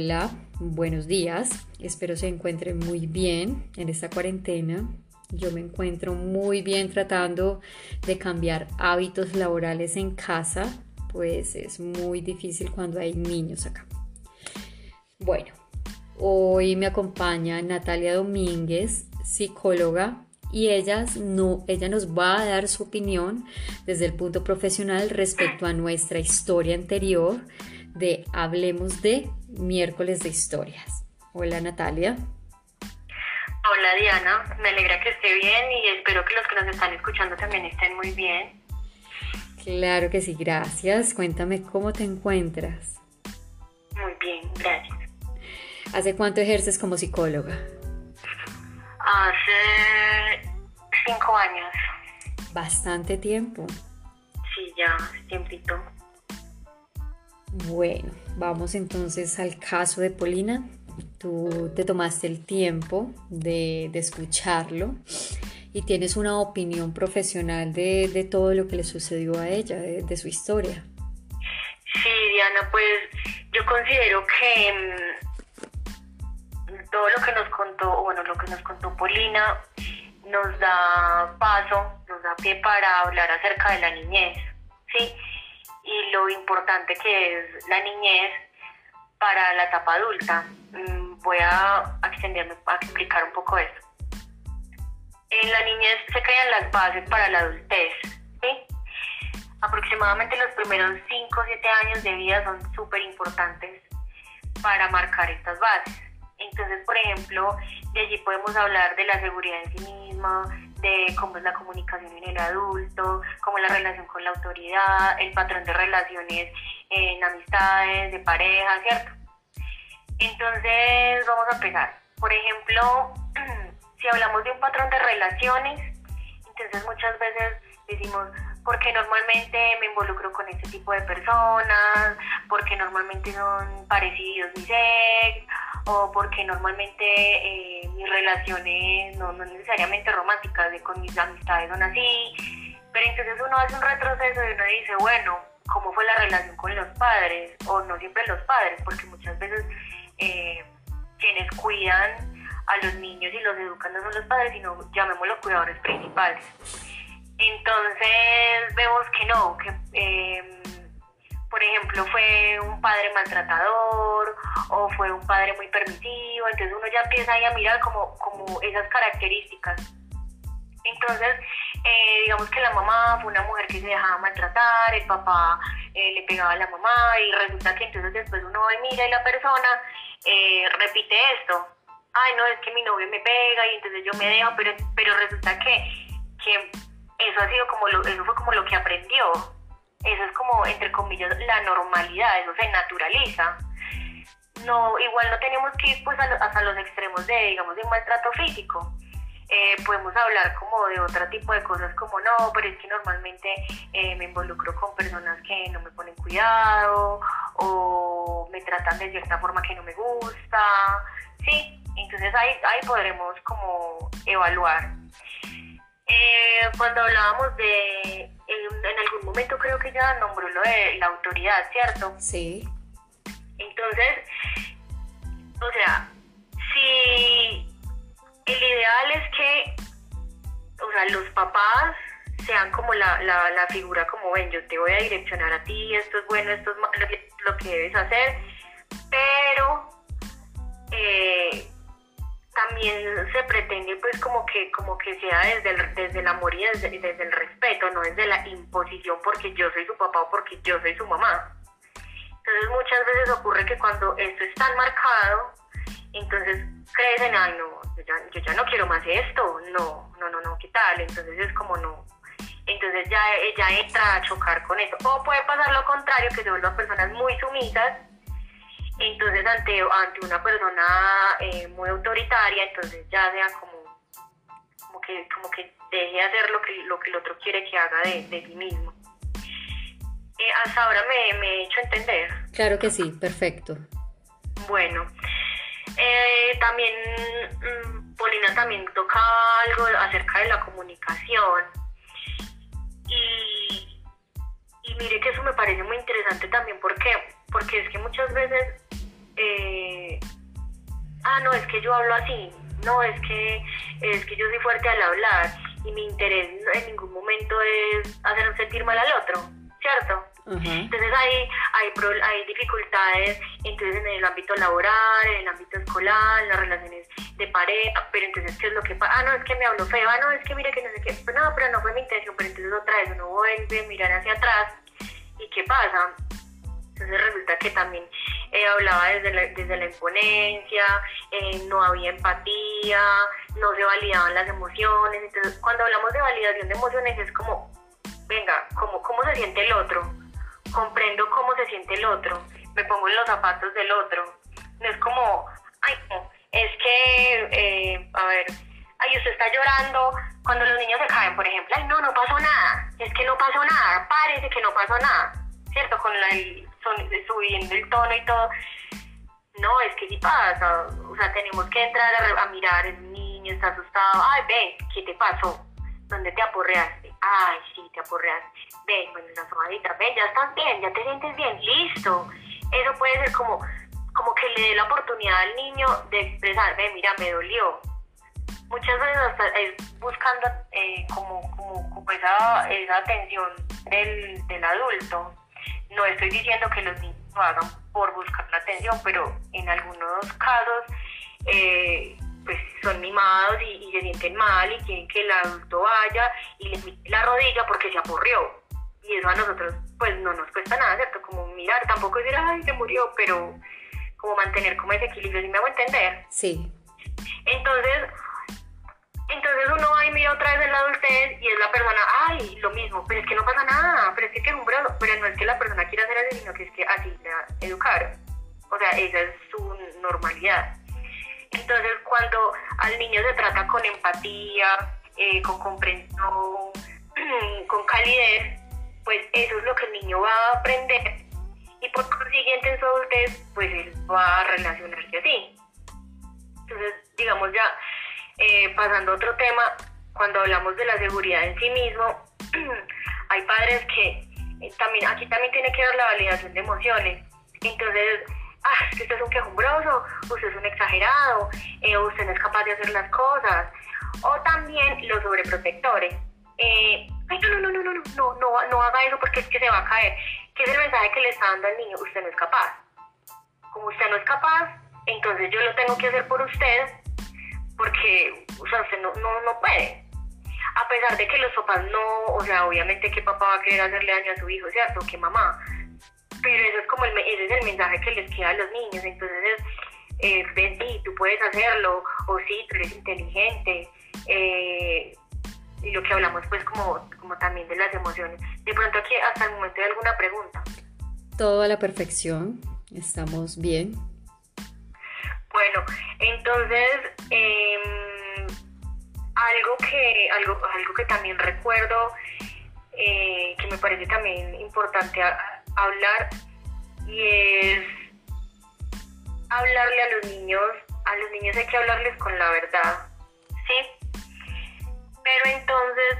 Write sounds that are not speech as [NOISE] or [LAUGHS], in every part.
Hola, buenos días. Espero se encuentren muy bien en esta cuarentena. Yo me encuentro muy bien tratando de cambiar hábitos laborales en casa, pues es muy difícil cuando hay niños acá. Bueno, hoy me acompaña Natalia Domínguez, psicóloga, y ella, no, ella nos va a dar su opinión desde el punto profesional respecto a nuestra historia anterior de Hablemos de miércoles de historias. Hola Natalia. Hola Diana, me alegra que esté bien y espero que los que nos están escuchando también estén muy bien. Claro que sí, gracias. Cuéntame cómo te encuentras. Muy bien, gracias. ¿Hace cuánto ejerces como psicóloga? Hace cinco años. Bastante tiempo. Sí, ya, tiempito. Bueno, vamos entonces al caso de Polina. Tú te tomaste el tiempo de, escucharlo y tienes una opinión profesional de, todo lo que le sucedió a ella, de, su historia. Sí, Diana, pues yo considero que mm, todo lo que nos contó, bueno, lo que nos contó Polina nos da paso, nos da pie para hablar acerca de la niñez, ¿sí? Y lo importante que es la niñez para la etapa adulta. Mm, voy a extenderme a explicar un poco eso. En la niñez se crean las bases para la adultez. ¿sí? Aproximadamente los primeros 5 o 7 años de vida son súper importantes para marcar estas bases. Entonces, por ejemplo, de allí podemos hablar de la seguridad en sí misma, de cómo es la comunicación en el adulto, cómo es la relación con la autoridad, el patrón de relaciones en amistades, de pareja, ¿cierto? Entonces vamos a empezar. Por ejemplo, [CLEARS THROAT] si hablamos de un patrón de relaciones, entonces muchas veces decimos, porque normalmente me involucro con este tipo de personas, porque normalmente son parecidos mi sex, o porque normalmente eh, mis relaciones no, no necesariamente románticas, de con mis amistades son así, pero entonces uno hace un retroceso y uno dice, bueno, ¿cómo fue la relación con los padres? O no siempre los padres, porque muchas veces eh, quienes cuidan a los niños y los educan no son los padres, sino llamémoslos cuidadores principales. Entonces vemos que no, que em, por ejemplo fue un padre maltratador o fue un padre muy permisivo, entonces uno ya empieza a mirar como, como esas características. Entonces, eh, digamos que la mamá fue una mujer que se dejaba maltratar, el papá eh, le pegaba a la mamá y resulta que entonces después uno mira y la persona eh, repite esto. Ay, no, es que mi novio me pega y entonces yo me dejo, pero, pero resulta que eso ha sido como lo, eso fue como lo que aprendió. Eso es como, entre comillas, la normalidad, eso se naturaliza. No, igual no tenemos que ir pues hasta los extremos de, digamos, de maltrato físico. Eh, podemos hablar como de otro tipo de cosas como no, pero es que normalmente eh, me involucro con personas que no me ponen cuidado o me tratan de cierta forma que no me gusta, sí, entonces ahí, ahí podremos como evaluar eh, cuando hablábamos de, en, algún momento creo que ya nombró lo de la autoridad, ¿cierto? Sí. Entonces, o sea, si el ideal es que, o sea, los papás sean como la, la, la figura como, ven, yo te voy a direccionar a ti, esto es bueno, esto es malo, lo que debes hacer, pero... se pretende pues como que como que sea desde el, desde el amor y desde, desde el respeto, no desde la imposición porque yo soy su papá o porque yo soy su mamá. Entonces muchas veces ocurre que cuando esto es tan marcado, entonces crecen, ay no, yo ya, yo ya no quiero más esto, no, no, no, no, ¿qué tal? Entonces es como no, entonces ya ella entra a chocar con eso. O puede pasar lo contrario, que se vuelvan personas muy sumisas entonces ante, ante una persona eh, muy autoritaria, entonces ya sea como, como, que, como que deje hacer lo que, lo que el otro quiere que haga de, de sí mismo. Eh, hasta ahora me, me, he hecho entender. Claro que sí, perfecto. Bueno, eh, también mm, Polina también toca algo acerca de la comunicación. Y, y mire que eso me parece muy interesante también, ¿por qué? Porque es que muchas veces eh, ah, no, es que yo hablo así, no, es que, es que yo soy fuerte al hablar y mi interés en ningún momento es hacer sentir mal al otro, ¿cierto? Entonces hay, hay, hay dificultades entonces en el ámbito laboral, en el ámbito escolar, en las relaciones de pareja, pero entonces ¿qué es lo que pasa? Ah, no, es que me hablo feo, ah, no, es que mire que no sé qué, pues no, pero no fue mi intención, pero entonces otra vez uno vuelve a mirar hacia atrás y ¿qué pasa? Entonces resulta que también eh, hablaba desde la, desde la imponencia, eh, no había empatía, no se validaban las emociones. Entonces, cuando hablamos de validación de emociones es como, venga, ¿cómo, cómo se siente el otro? Comprendo cómo se siente el otro, me pongo en los zapatos del otro. No es como, ay, es que, eh, a ver, ay, usted está llorando cuando los niños se caen, por ejemplo, ay, no, no pasó nada, es que no pasó nada, parece que no pasó nada, ¿cierto? Con la, subiendo el tono y todo. No, es que sí pasa. O sea, tenemos que entrar a, mirar, el niño está asustado. Ay, ven, ¿qué te pasó? ¿Dónde te aporreaste? Ay, sí, te aporreaste. Ven, bueno, la somadita, ven, ya estás bien, ya te sientes bien, listo. Eso puede ser como, como que le dé la oportunidad al niño de expresar, ven, mira, me dolió. Muchas veces hasta es buscando eh, como, como, como, esa, esa atención del, del adulto no estoy diciendo que los niños lo hagan por buscar la atención, pero en algunos casos eh, pues son mimados y, se sienten mal y quieren que el adulto vaya y le mete la rodilla porque se aporrió. Y eso a nosotros pues no nos cuesta nada, ¿cierto? Como mirar, tampoco decir, ay, se murió, pero como mantener como ese equilibrio, ¿sí me hago entender? Sí. Entonces, entonces uno va y mira otra vez en la adultez y es la persona, ay, lo mismo, pero es que no pasa nada, pero es que brazo, pero no es que la persona quiera hacer así, sino que es que así la educaron. O sea, esa es su normalidad. Entonces cuando al niño se trata con empatía, eh, con comprensión, [CLEARS THROAT] con calidez, pues eso es lo que el niño va a aprender y por consiguiente en su adultez, pues él va a relacionarse así. Entonces, digamos ya, eh, pasando a otro tema, cuando hablamos de la seguridad en sí mismo, [CLEARS THROAT] hay padres que eh, también, aquí también tiene que ver la validación de emociones. Entonces, ah, usted es un quejumbroso, usted es un exagerado, eh, usted no es capaz de hacer las cosas. O también los sobreprotectores. ay, no, no, no, no, no, no, no, no haga eso porque es que se va a caer. ¿Qué es el mensaje que le está dando al niño? Usted no es capaz. Como usted no es capaz, entonces yo lo tengo que hacer por usted porque, o sea, usted no, no, no puede. A pesar de que los papás no, o sea, obviamente que papá va a querer hacerle daño a su hijo, ¿cierto? Que mamá. Pero eso es como el, ese es el mensaje que les queda a los niños. Entonces es, eh, ven, sí, tú puedes hacerlo, o sí, tú eres inteligente. Eh, y lo que hablamos pues como, como también de las emociones. De pronto aquí hasta el momento hay alguna pregunta. Todo a la perfección, estamos bien. Bueno, entonces, em, algo, que, algo, algo que también recuerdo, eh, que me parece también importante hablar, y es hablarle a los niños, a los niños hay que hablarles con la verdad, ¿sí? Pero entonces,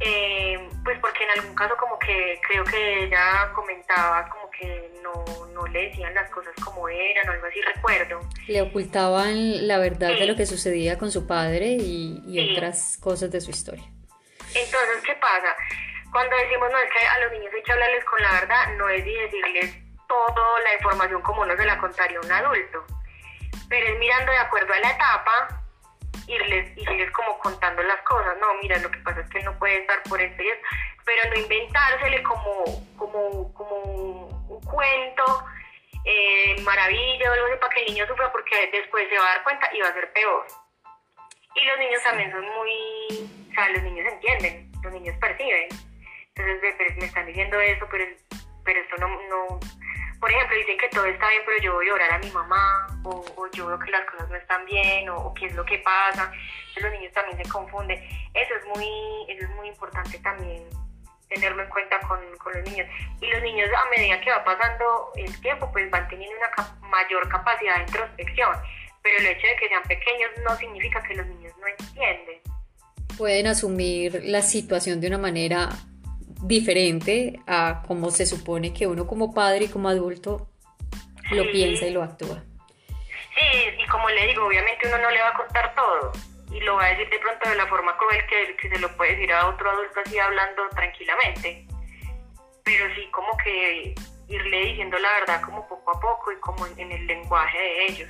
em, pues porque en algún caso como que creo que ella comentaba como que no, no le decían las cosas como eran o algo así, recuerdo. Le ocultaban la verdad de lo que sucedía con su padre y, otras cosas de su historia. Entonces, ¿qué pasa? Cuando decimos, no, es que a los niños hay que hablarles con la verdad, no es decirles toda la información como no se la contaría un adulto, pero es mirando de acuerdo a la etapa irles, irles como contando las cosas, no, mira, lo que pasa es que no puede estar por esto y pero no inventársele como, como, como un, cuento, eh, maravilla o algo así para que el niño sufra porque después se va a dar cuenta y va a ser peor. Y los niños también son muy, o sea, los niños entienden, los niños perciben. Entonces, me están diciendo eso, pero, pero esto no, no, por ejemplo, dicen que todo está bien, pero yo voy a orar a mi mamá, o, yo veo que las cosas no están bien, o, qué es lo que pasa. Entonces los niños también se confunden. Eso es muy, eso es muy importante también tenerlo en cuenta con, con, los niños. Y los niños a medida que va pasando el tiempo, pues van teniendo una mayor capacidad de introspección. Pero el hecho de que sean pequeños no significa que los niños no entienden. Pueden asumir la situación de una manera diferente a como se supone que uno como padre y como adulto lo piensa y lo actúa. Sí, y como le digo, obviamente uno no le va a contar todo y lo va a decir de pronto de la forma cruel que, que se lo puede decir a otro adulto así hablando tranquilamente. Pero sí como que irle diciendo la verdad como poco a poco y como en el lenguaje de ellos.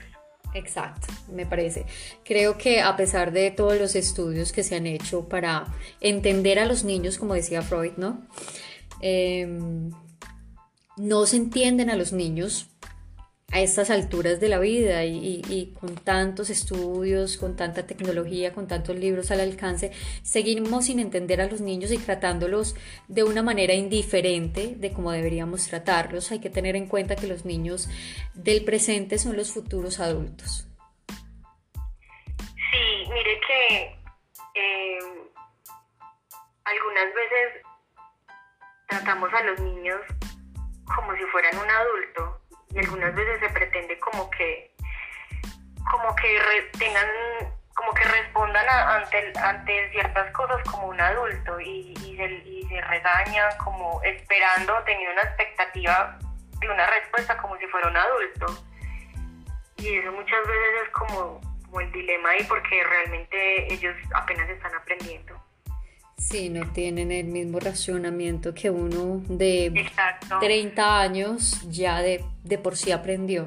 Exacto, me parece. Creo que a pesar de todos los estudios que se han hecho para entender a los niños, como decía Freud, ¿no? Em, no se entienden a los niños a estas alturas de la vida y, con tantos estudios, con tanta tecnología, con tantos libros al alcance, seguimos sin entender a los niños y tratándolos de una manera indiferente de cómo deberíamos tratarlos. Hay que tener en cuenta que los niños del presente son los futuros adultos. Sí, mire que eh, algunas veces tratamos a los niños como si fueran un adulto y algunas veces se pretende como que como que tengan como que respondan ante ante ciertas cosas como un adulto y, se, y regañan como esperando teniendo una expectativa de una respuesta como si fuera un adulto. Y eso muchas veces es como, como el dilema ahí porque realmente ellos apenas están aprendiendo Sí, no tienen el mismo racionamiento que uno de 30 años ya de, por sí aprendió.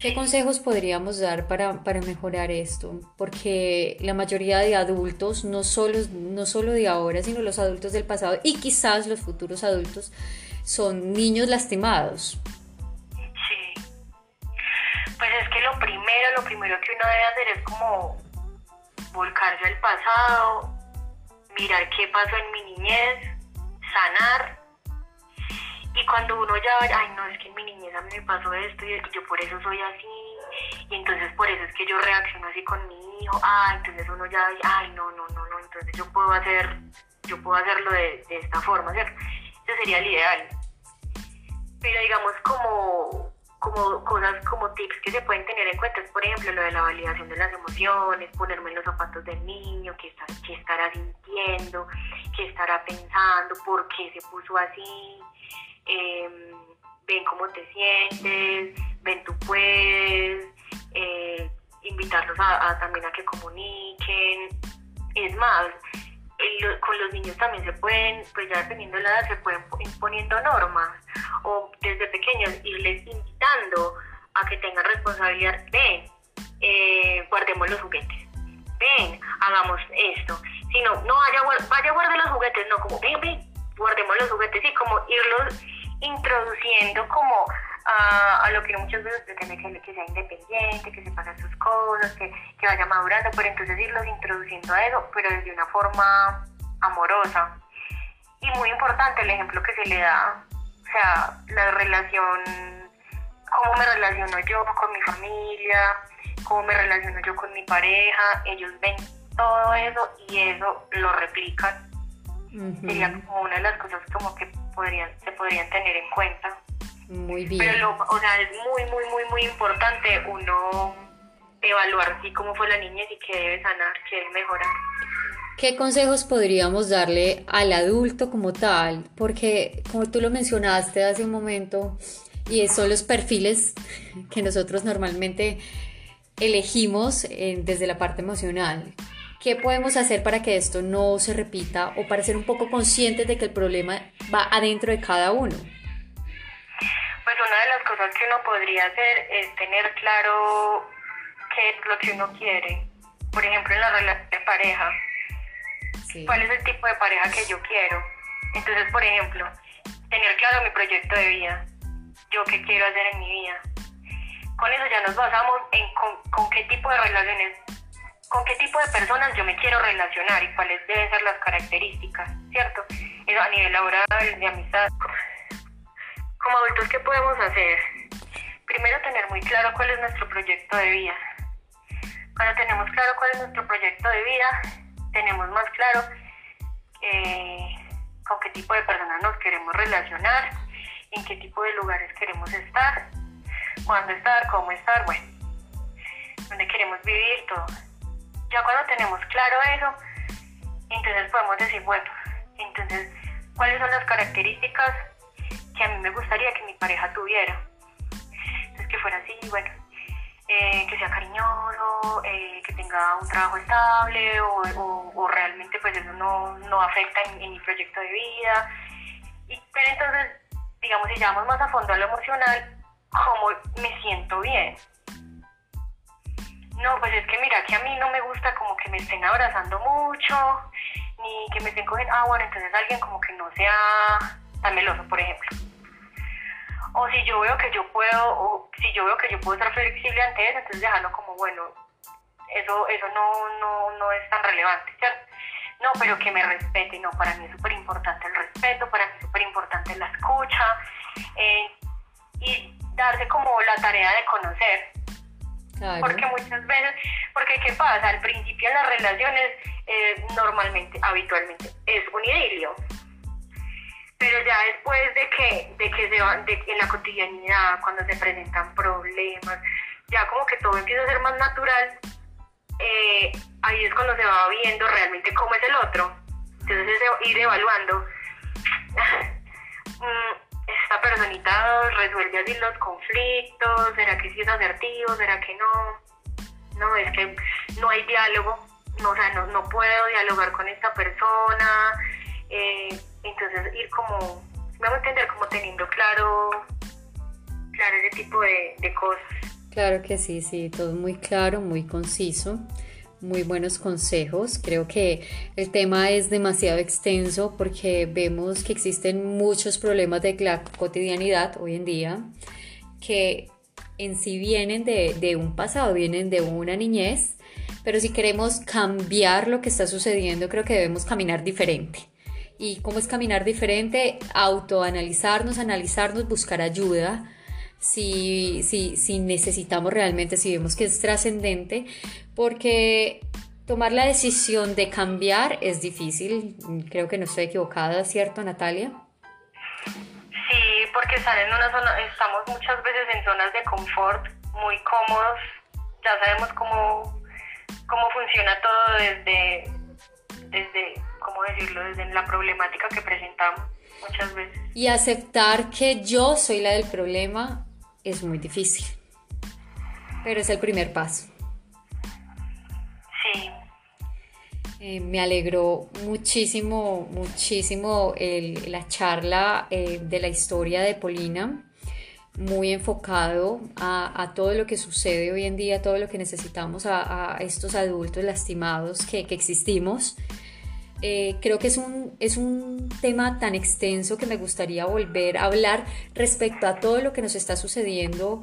¿Qué consejos podríamos dar para, mejorar esto? Porque la mayoría de adultos, no solo, no solo de ahora, sino los adultos del pasado y quizás los futuros adultos, son niños lastimados. Sí. Pues es que lo primero, lo primero que uno debe hacer es como volcarse al pasado, mirar qué pasó en mi niñez, sanar. Y cuando uno ya, ay, no, es que en mi niñez a mí me pasó esto y yo por eso soy así, y entonces por eso es que yo reacciono así con mi hijo, ay, entonces uno ya, ay, no, no, no, no, entonces yo puedo hacer, yo puedo hacerlo de esta forma, ¿cierto? Ese sería el ideal. Pero digamos como como cosas como tips que se pueden tener en cuenta es por ejemplo lo de la validación de las emociones, ponerme en los zapatos del niño, qué, estará sintiendo, qué estará pensando, por qué se puso así, em, ven cómo te sientes, ven tú puedes, eh, invitarlos a, también a que comuniquen. Es más, con los niños también se pueden, pues ya dependiendo de la edad, se pueden imponiendo normas o desde pequeños irles invitando a que tengan responsabilidad. Ven, eh, guardemos los juguetes. Ven, hagamos esto. Si no, no vaya, vaya a guardar los juguetes, no, como ven, ven, guardemos los juguetes y como irlos introduciendo como a, lo que muchas veces pretende que, que, sea independiente, que se pague sus cosas, que, que vaya madurando, pero entonces irlos introduciendo a eso, pero desde una forma amorosa. Y muy importante el ejemplo que se le da, o sea, la relación, cómo me relaciono yo con mi familia, cómo me relaciono yo con mi pareja, ellos ven todo eso y eso lo replican. Sería como una de las cosas como que podrían, se podrían tener en cuenta. Muy bien. Pero o sea, es muy, muy, muy, muy importante uno evaluar sí cómo fue la niñez y qué debe sanar, qué debe mejorar. ¿Qué consejos podríamos darle al adulto como tal? Porque como tú lo mencionaste hace un momento, y son los perfiles [LAUGHS] que nosotros normalmente elegimos eh, desde la parte emocional. ¿Qué podemos hacer para que esto no se repita o para ser un poco conscientes de que el problema va adentro de cada uno? Pues una de las cosas que uno podría hacer es tener claro qué es lo que uno quiere. Por ejemplo, en la relación de pareja. ¿Cuál es el tipo de pareja que yo quiero? Entonces, por ejemplo, tener claro mi proyecto de vida. Yo qué quiero hacer en mi vida. Con eso ya nos basamos en con qué tipo de relaciones con qué tipo de personas yo me quiero relacionar y cuáles deben ser las características, ¿cierto? Eso a nivel laboral, de amistad. Como adultos, ¿qué podemos hacer? Primero, tener muy claro cuál es nuestro proyecto de vida. Cuando tenemos claro cuál es nuestro proyecto de vida, tenemos más claro eh, con qué tipo de personas nos queremos relacionar, en qué tipo de lugares queremos estar, cuándo estar, cómo estar, bueno, dónde queremos vivir, todo. Ya cuando tenemos claro eso, entonces podemos decir, bueno, entonces, ¿cuáles son las características que a mí me gustaría que mi pareja tuviera? Entonces, que fuera así, bueno, eh, que sea cariñoso, eh, que tenga un trabajo estable o, realmente pues eso no, no afecta en, mi proyecto de vida. Pero entonces, digamos, si llamamos más a fondo a lo emocional, ¿cómo me siento bien? No, pues es que mira que a mí no me gusta como que me estén abrazando mucho, ni que me estén cogiendo, ah bueno, entonces alguien como que no sea tan meloso, por ejemplo o si yo veo que yo puedo, o si yo veo que yo puedo estar flexible ante eso, entonces dejarlo como, bueno, eso, eso no, no, no es tan relevante, ¿cierto? No, pero que me respete, no, para mí es súper importante el respeto, para mí es súper importante la escucha eh, y darse como la tarea de conocer. Porque muchas veces, porque ¿qué pasa? Al principio en las relaciones, eh, normalmente, habitualmente, es un idilio pero ya después de que, de que se va, de, en la cotidianidad, cuando se presentan problemas, ya como que todo empieza a ser más natural, eh, ahí es cuando se va viendo realmente cómo es el otro. Entonces es ir evaluando. [LAUGHS] Mm, esta personita resuelve así los conflictos, ¿será que sí es asertivo? ¿Será que no? No, es que no hay diálogo, no, o sea, no, no puedo dialogar con esta persona. Eh, entonces ir como, vamos a entender, como teniendo claro, claro ese tipo de, cosas. Claro que sí, sí, todo muy claro, muy conciso muy buenos consejos. Creo que el tema es demasiado extenso porque vemos que existen muchos problemas de la cotidianidad hoy en día que en sí vienen de, de, un pasado, vienen de una niñez, pero si queremos cambiar lo que está sucediendo, creo que debemos caminar diferente y cómo es caminar diferente, autoanalizarnos, analizarnos, buscar ayuda. Si, si, si necesitamos realmente, si vemos que es trascendente, porque tomar la decisión de cambiar es difícil. Creo que no estoy equivocada, ¿cierto, Natalia? Sí, porque estar en una zona, estamos muchas veces en zonas de confort muy cómodos. Ya sabemos cómo, cómo funciona todo desde, desde ¿cómo decirlo?, desde la problemática que presentamos muchas veces. Y aceptar que yo soy la del problema es muy difícil, pero es el primer paso. Sí. Eh, me alegró muchísimo, muchísimo la charla eh, de la historia de Polina, muy enfocado a, todo lo que sucede hoy en día, todo lo que necesitamos a, estos adultos lastimados que, que existimos eh, creo que es un, es un tema tan extenso que me gustaría volver a hablar respecto a todo lo que nos está sucediendo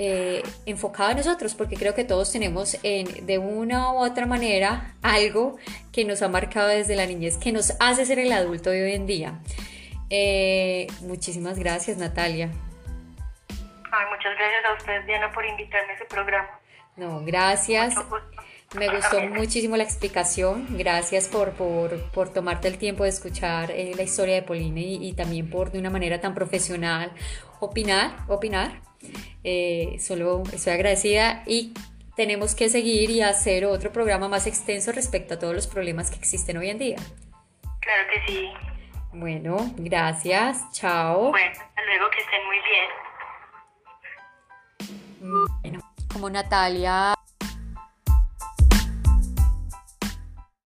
eh, enfocado a nosotros, porque creo que todos tenemos en, de una u otra manera algo que nos ha marcado desde la niñez, que nos hace ser el adulto de hoy en día. Eh, muchísimas gracias, Natalia. muchas gracias a ustedes, Diana, por invitarme a su programa. No, gracias. Me gustó muchísimo la explicación. Gracias por, por, tomarte el tiempo de escuchar eh, la historia de Pauline y, también por de una manera tan profesional opinar. opinar. Eh, solo estoy agradecida y tenemos que seguir y hacer otro programa más extenso respecto a todos los problemas que existen hoy en día. Claro que sí. Bueno, gracias. Chao. Bueno, hasta luego, que estén muy bien. Bueno, como Natalia